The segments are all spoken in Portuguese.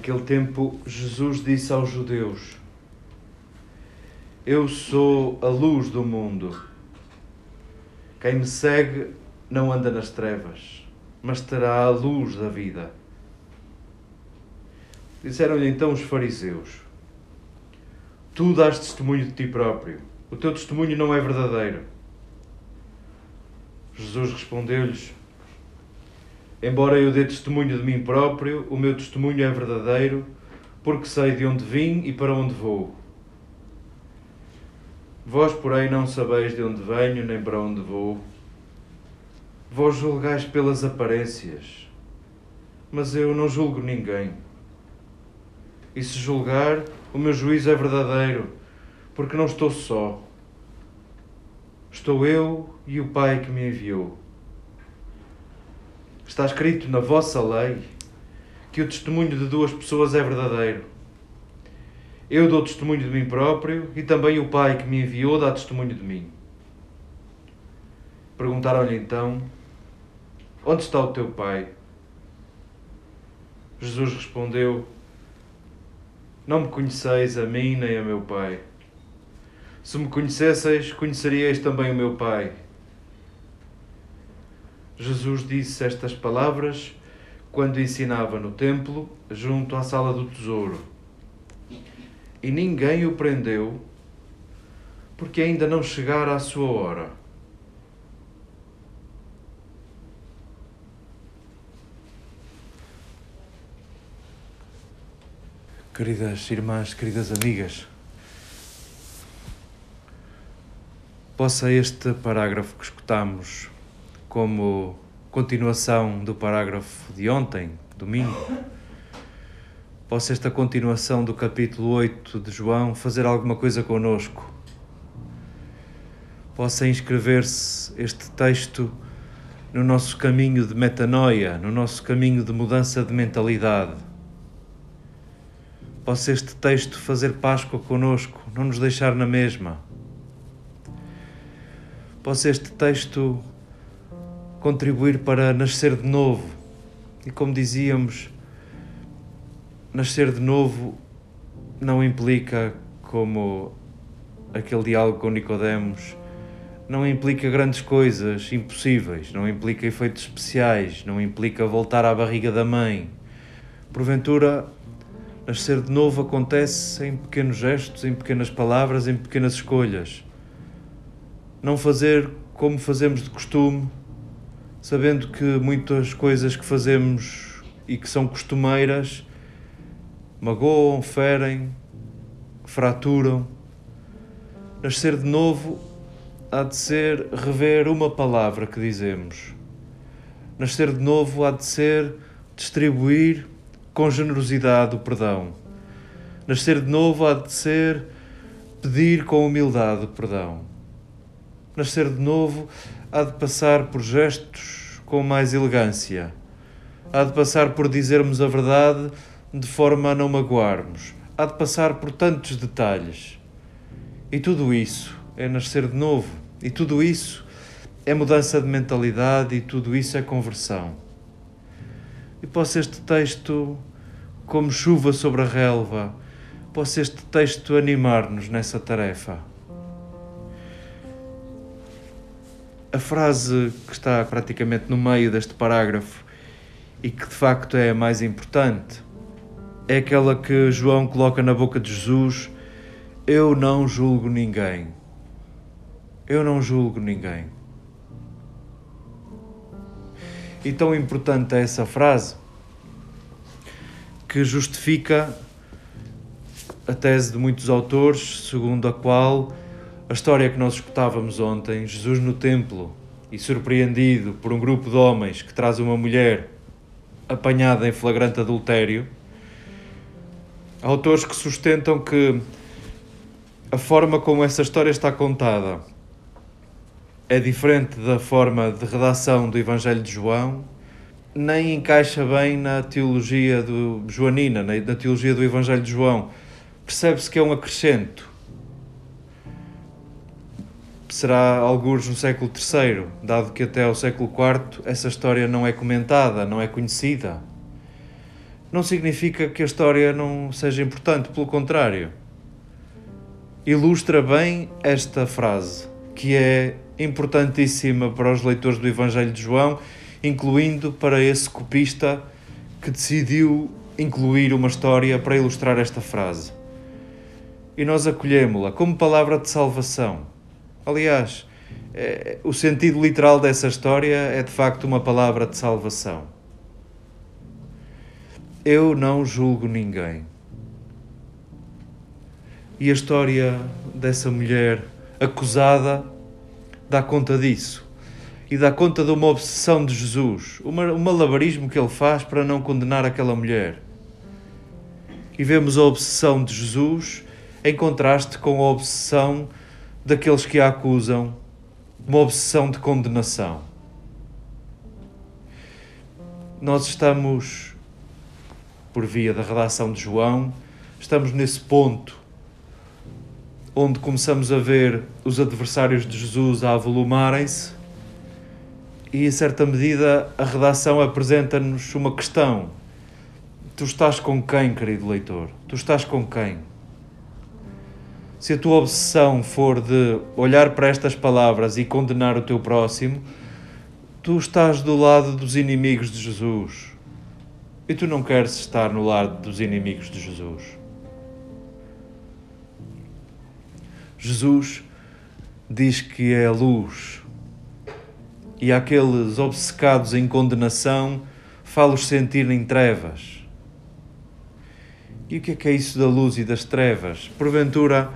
Naquele tempo, Jesus disse aos judeus: Eu sou a luz do mundo. Quem me segue não anda nas trevas, mas terá a luz da vida. Disseram-lhe então os fariseus: Tu dás testemunho de ti próprio, o teu testemunho não é verdadeiro. Jesus respondeu-lhes: Embora eu dê testemunho de mim próprio, o meu testemunho é verdadeiro, porque sei de onde vim e para onde vou. Vós, porém, não sabeis de onde venho nem para onde vou. Vós julgais pelas aparências, mas eu não julgo ninguém. E se julgar, o meu juízo é verdadeiro, porque não estou só. Estou eu e o Pai que me enviou. Está escrito na vossa lei que o testemunho de duas pessoas é verdadeiro. Eu dou testemunho de mim próprio e também o Pai que me enviou dá testemunho de mim. Perguntaram-lhe então: Onde está o teu Pai? Jesus respondeu: Não me conheceis a mim nem a meu Pai. Se me conhecesseis, conheceríeis também o meu Pai. Jesus disse estas palavras quando ensinava no templo, junto à sala do tesouro. E ninguém o prendeu, porque ainda não chegara a sua hora. Queridas irmãs, queridas amigas, possa este parágrafo que escutamos como continuação do parágrafo de ontem, domingo, possa esta continuação do capítulo 8 de João fazer alguma coisa conosco. Possa inscrever-se este texto no nosso caminho de metanoia, no nosso caminho de mudança de mentalidade. Possa este texto fazer Páscoa conosco, não nos deixar na mesma. Possa este texto contribuir para nascer de novo. E como dizíamos, nascer de novo não implica, como aquele diálogo com Nicodemos, não implica grandes coisas impossíveis, não implica efeitos especiais, não implica voltar à barriga da mãe. Porventura, nascer de novo acontece em pequenos gestos, em pequenas palavras, em pequenas escolhas. Não fazer como fazemos de costume, sabendo que muitas coisas que fazemos e que são costumeiras magoam, ferem, fraturam. Nascer de novo há de ser rever uma palavra que dizemos. Nascer de novo há de ser distribuir com generosidade o perdão. Nascer de novo há de ser pedir com humildade o perdão. Nascer de novo há de passar por gestos com mais elegância, há de passar por dizermos a verdade de forma a não magoarmos, há de passar por tantos detalhes. E tudo isso é nascer de novo, e tudo isso é mudança de mentalidade, e tudo isso é conversão. E possa este texto, como chuva sobre a relva, possa este texto animar-nos nessa tarefa. A frase que está praticamente no meio deste parágrafo e que de facto é a mais importante é aquela que João coloca na boca de Jesus: Eu não julgo ninguém. Eu não julgo ninguém. E tão importante é essa frase que justifica a tese de muitos autores, segundo a qual a história que nós escutávamos ontem, Jesus no templo e surpreendido por um grupo de homens que traz uma mulher apanhada em flagrante adultério, autores que sustentam que a forma como essa história está contada é diferente da forma de redação do Evangelho de João, nem encaixa bem na teologia do Joanina, na teologia do Evangelho de João. Percebe-se que é um acrescento será alguns no século III, dado que até ao século IV essa história não é comentada, não é conhecida. não significa que a história não seja importante, pelo contrário. Ilustra bem esta frase, que é importantíssima para os leitores do Evangelho de João, incluindo para esse copista que decidiu incluir uma história para ilustrar esta frase. E nós acolhemos-la como palavra de salvação. Aliás, é, o sentido literal dessa história é de facto uma palavra de salvação. Eu não julgo ninguém. E a história dessa mulher acusada dá conta disso. E dá conta de uma obsessão de Jesus, um malabarismo que ele faz para não condenar aquela mulher. E vemos a obsessão de Jesus em contraste com a obsessão daqueles que a acusam uma obsessão de condenação. Nós estamos, por via da redação de João, estamos nesse ponto onde começamos a ver os adversários de Jesus a avolumarem-se e, em certa medida, a redação apresenta-nos uma questão. Tu estás com quem, querido leitor? Tu estás com quem? Se a tua obsessão for de olhar para estas palavras e condenar o teu próximo, tu estás do lado dos inimigos de Jesus. E tu não queres estar no lado dos inimigos de Jesus. Jesus diz que é a luz. E aqueles obcecados em condenação, fala-os sentir em trevas. E o que é que é isso da luz e das trevas? Porventura,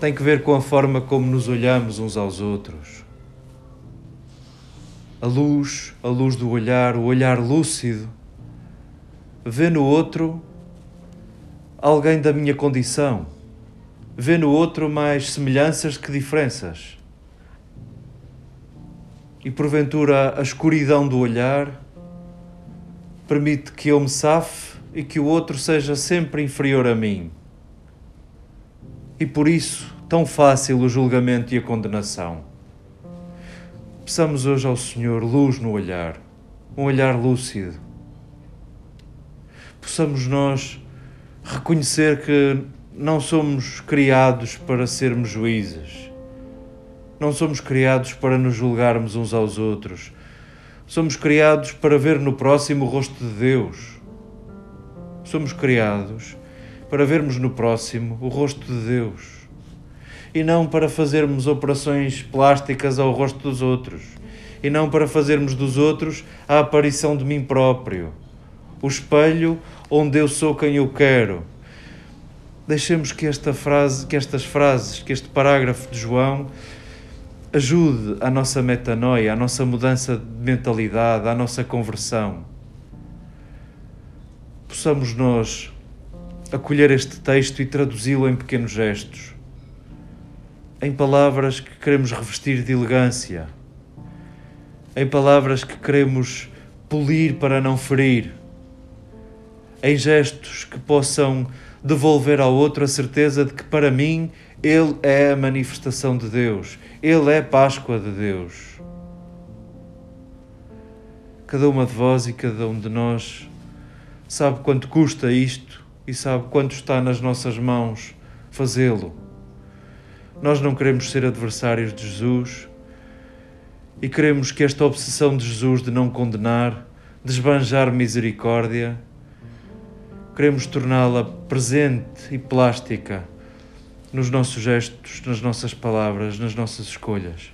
tem que ver com a forma como nos olhamos uns aos outros. A luz, a luz do olhar, o olhar lúcido, vê no outro alguém da minha condição, vê no outro mais semelhanças que diferenças. E porventura a escuridão do olhar permite que eu me safe e que o outro seja sempre inferior a mim e por isso tão fácil o julgamento e a condenação. Peçamos hoje ao Senhor luz no olhar, um olhar lúcido. Possamos nós reconhecer que não somos criados para sermos juízes. Não somos criados para nos julgarmos uns aos outros. Somos criados para ver no próximo o rosto de Deus. Somos criados para vermos no próximo o rosto de Deus e não para fazermos operações plásticas ao rosto dos outros e não para fazermos dos outros a aparição de mim próprio, o espelho onde eu sou quem eu quero. Deixemos que esta frase, que estas frases, que este parágrafo de João ajude a nossa metanoia, a nossa mudança de mentalidade, a nossa conversão. Possamos nós acolher este texto e traduzi-lo em pequenos gestos, em palavras que queremos revestir de elegância, em palavras que queremos polir para não ferir, em gestos que possam devolver ao outro a certeza de que para mim ele é a manifestação de Deus, ele é a Páscoa de Deus. Cada uma de vós e cada um de nós sabe quanto custa isto e sabe quanto está nas nossas mãos fazê-lo. Nós não queremos ser adversários de Jesus e queremos que esta obsessão de Jesus de não condenar, de esbanjar misericórdia, queremos torná-la presente e plástica nos nossos gestos, nas nossas palavras, nas nossas escolhas.